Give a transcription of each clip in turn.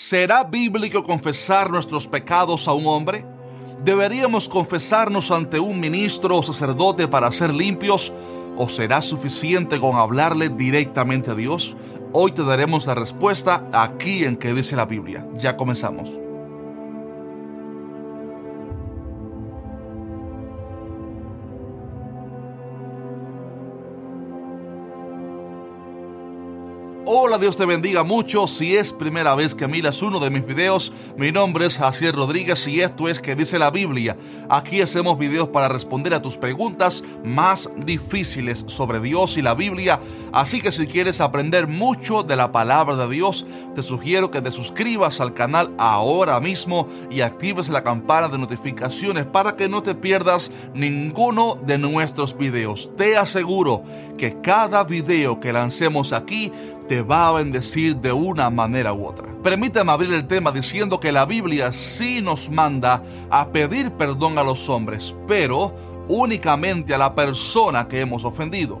¿Será bíblico confesar nuestros pecados a un hombre? ¿Deberíamos confesarnos ante un ministro o sacerdote para ser limpios? ¿O será suficiente con hablarle directamente a Dios? Hoy te daremos la respuesta aquí en que dice la Biblia. Ya comenzamos. Hola, Dios te bendiga mucho. Si es primera vez que miras uno de mis videos, mi nombre es Jacier Rodríguez y esto es que dice la Biblia. Aquí hacemos videos para responder a tus preguntas más difíciles sobre Dios y la Biblia. Así que si quieres aprender mucho de la palabra de Dios, te sugiero que te suscribas al canal ahora mismo y actives la campana de notificaciones para que no te pierdas ninguno de nuestros videos. Te aseguro que cada video que lancemos aquí te va a bendecir de una manera u otra. Permítame abrir el tema diciendo que la Biblia sí nos manda a pedir perdón a los hombres, pero únicamente a la persona que hemos ofendido.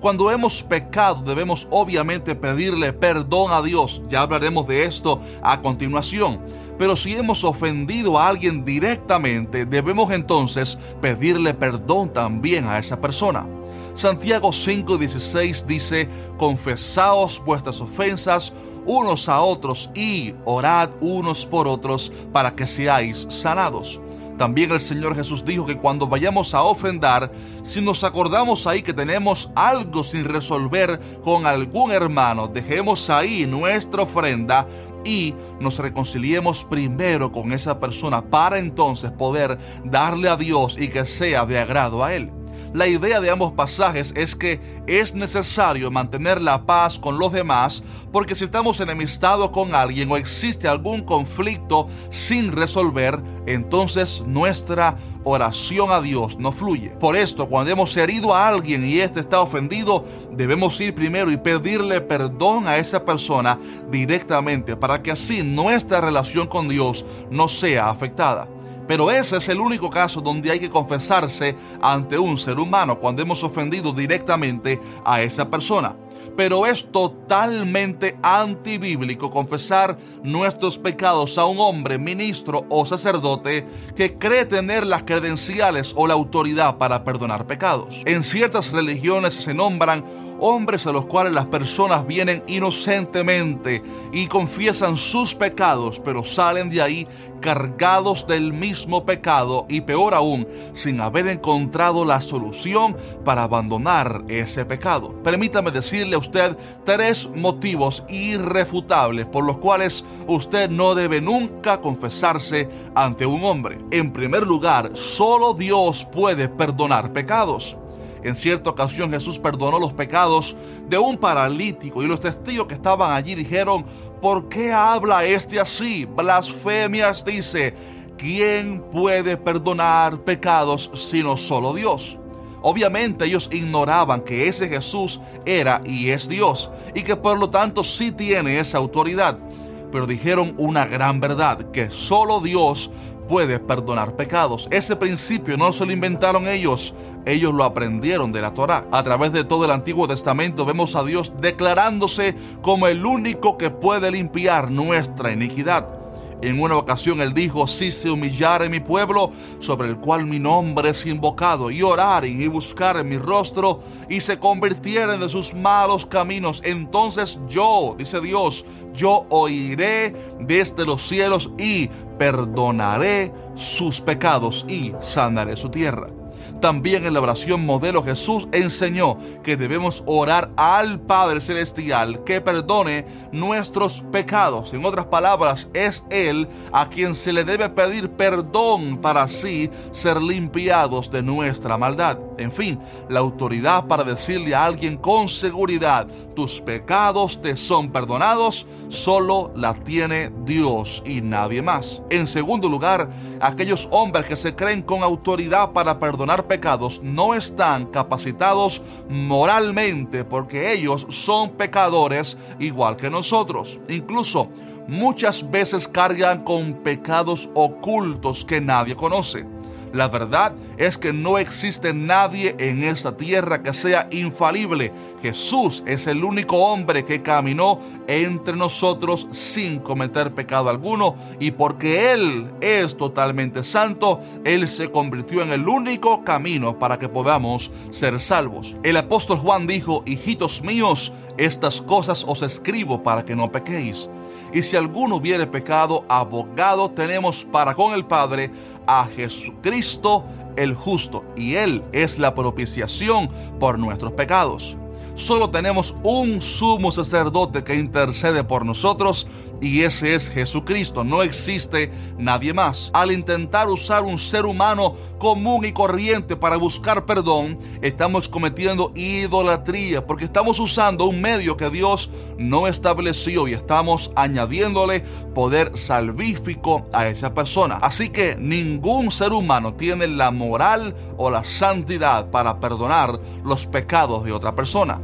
Cuando hemos pecado debemos obviamente pedirle perdón a Dios. Ya hablaremos de esto a continuación. Pero si hemos ofendido a alguien directamente, debemos entonces pedirle perdón también a esa persona. Santiago 5:16 dice, confesaos vuestras ofensas unos a otros y orad unos por otros para que seáis sanados. También el Señor Jesús dijo que cuando vayamos a ofrendar, si nos acordamos ahí que tenemos algo sin resolver con algún hermano, dejemos ahí nuestra ofrenda y nos reconciliemos primero con esa persona para entonces poder darle a Dios y que sea de agrado a Él. La idea de ambos pasajes es que es necesario mantener la paz con los demás porque si estamos enemistados con alguien o existe algún conflicto sin resolver, entonces nuestra oración a Dios no fluye. Por esto, cuando hemos herido a alguien y éste está ofendido, debemos ir primero y pedirle perdón a esa persona directamente para que así nuestra relación con Dios no sea afectada. Pero ese es el único caso donde hay que confesarse ante un ser humano cuando hemos ofendido directamente a esa persona pero es totalmente antibíblico confesar nuestros pecados a un hombre, ministro o sacerdote que cree tener las credenciales o la autoridad para perdonar pecados. En ciertas religiones se nombran hombres a los cuales las personas vienen inocentemente y confiesan sus pecados, pero salen de ahí cargados del mismo pecado y peor aún, sin haber encontrado la solución para abandonar ese pecado. Permítame decirle a usted tres motivos irrefutables por los cuales usted no debe nunca confesarse ante un hombre. En primer lugar, solo Dios puede perdonar pecados. En cierta ocasión Jesús perdonó los pecados de un paralítico y los testigos que estaban allí dijeron, ¿por qué habla este así? Blasfemias dice, ¿quién puede perdonar pecados sino solo Dios? Obviamente ellos ignoraban que ese Jesús era y es Dios y que por lo tanto sí tiene esa autoridad. Pero dijeron una gran verdad, que solo Dios puede perdonar pecados. Ese principio no se lo inventaron ellos, ellos lo aprendieron de la Torah. A través de todo el Antiguo Testamento vemos a Dios declarándose como el único que puede limpiar nuestra iniquidad. En una ocasión él dijo, si se humillare mi pueblo, sobre el cual mi nombre es invocado, y oraren y buscaren mi rostro, y se convirtieren de sus malos caminos, entonces yo, dice Dios, yo oiré desde los cielos y perdonaré sus pecados y sanaré su tierra. También en la oración modelo Jesús enseñó que debemos orar al Padre Celestial que perdone nuestros pecados. En otras palabras, es Él a quien se le debe pedir perdón para así ser limpiados de nuestra maldad. En fin, la autoridad para decirle a alguien con seguridad, tus pecados te son perdonados, solo la tiene Dios y nadie más. En segundo lugar, aquellos hombres que se creen con autoridad para perdonar pecados no están capacitados moralmente porque ellos son pecadores igual que nosotros. Incluso muchas veces cargan con pecados ocultos que nadie conoce. La verdad es que no existe nadie en esta tierra que sea infalible. Jesús es el único hombre que caminó entre nosotros sin cometer pecado alguno y porque Él es totalmente santo, Él se convirtió en el único camino para que podamos ser salvos. El apóstol Juan dijo, hijitos míos, estas cosas os escribo para que no pequéis. Y si alguno hubiere pecado, abogado tenemos para con el Padre a Jesucristo el justo, y Él es la propiciación por nuestros pecados. Solo tenemos un sumo sacerdote que intercede por nosotros y ese es Jesucristo. No existe nadie más. Al intentar usar un ser humano común y corriente para buscar perdón, estamos cometiendo idolatría porque estamos usando un medio que Dios no estableció y estamos añadiéndole poder salvífico a esa persona. Así que ningún ser humano tiene la moral o la santidad para perdonar los pecados de otra persona.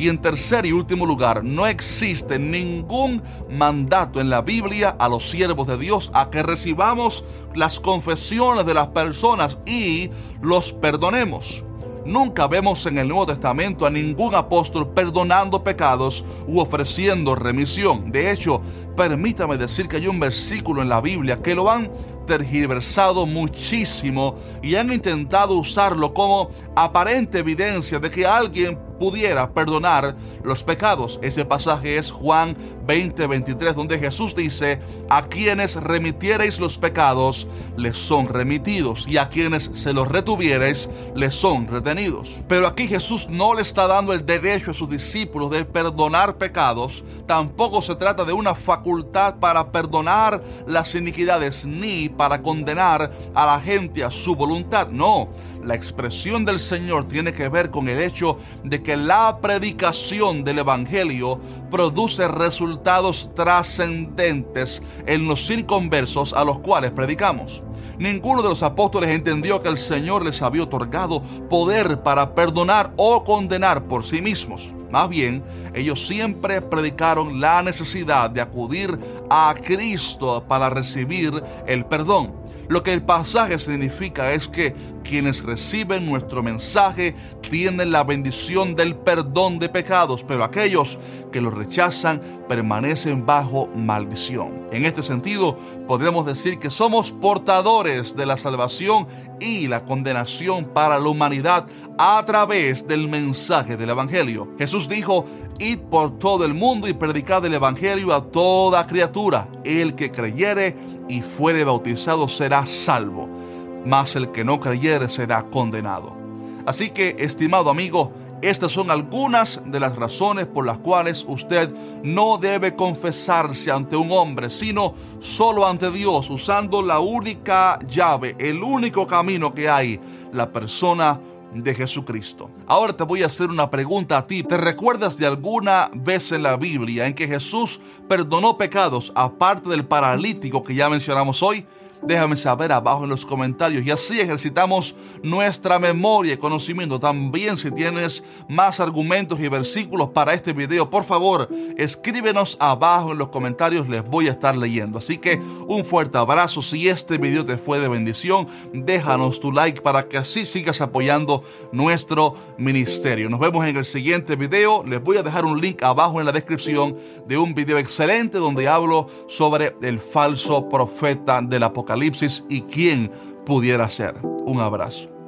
Y en tercer y último lugar, no existe ningún mandato en la Biblia a los siervos de Dios a que recibamos las confesiones de las personas y los perdonemos. Nunca vemos en el Nuevo Testamento a ningún apóstol perdonando pecados u ofreciendo remisión. De hecho, permítame decir que hay un versículo en la Biblia que lo han tergiversado muchísimo y han intentado usarlo como aparente evidencia de que alguien pudiera perdonar los pecados. Ese pasaje es Juan 20, 23, donde Jesús dice, a quienes remitiereis los pecados, les son remitidos, y a quienes se los retuviereis, les son retenidos. Pero aquí Jesús no le está dando el derecho a sus discípulos de perdonar pecados, tampoco se trata de una facultad para perdonar las iniquidades, ni para condenar a la gente a su voluntad, no. La expresión del Señor tiene que ver con el hecho de que la predicación del Evangelio produce resultados trascendentes en los inconversos a los cuales predicamos. Ninguno de los apóstoles entendió que el Señor les había otorgado poder para perdonar o condenar por sí mismos. Más bien, ellos siempre predicaron la necesidad de acudir a Cristo para recibir el perdón. Lo que el pasaje significa es que quienes reciben nuestro mensaje tienen la bendición del perdón de pecados, pero aquellos que lo rechazan permanecen bajo maldición. En este sentido, podemos decir que somos portadores de la salvación y la condenación para la humanidad a través del mensaje del Evangelio. Jesús dijo, id por todo el mundo y predicad el Evangelio a toda criatura. El que creyere y fuere bautizado será salvo, mas el que no creyere será condenado. Así que, estimado amigo, estas son algunas de las razones por las cuales usted no debe confesarse ante un hombre, sino solo ante Dios, usando la única llave, el único camino que hay, la persona de Jesucristo. Ahora te voy a hacer una pregunta a ti. ¿Te recuerdas de alguna vez en la Biblia en que Jesús perdonó pecados aparte del paralítico que ya mencionamos hoy? Déjame saber abajo en los comentarios y así ejercitamos nuestra memoria y conocimiento. También si tienes más argumentos y versículos para este video, por favor, escríbenos abajo en los comentarios, les voy a estar leyendo. Así que un fuerte abrazo. Si este video te fue de bendición, déjanos tu like para que así sigas apoyando nuestro ministerio. Nos vemos en el siguiente video. Les voy a dejar un link abajo en la descripción de un video excelente donde hablo sobre el falso profeta del y quién pudiera ser. Un abrazo.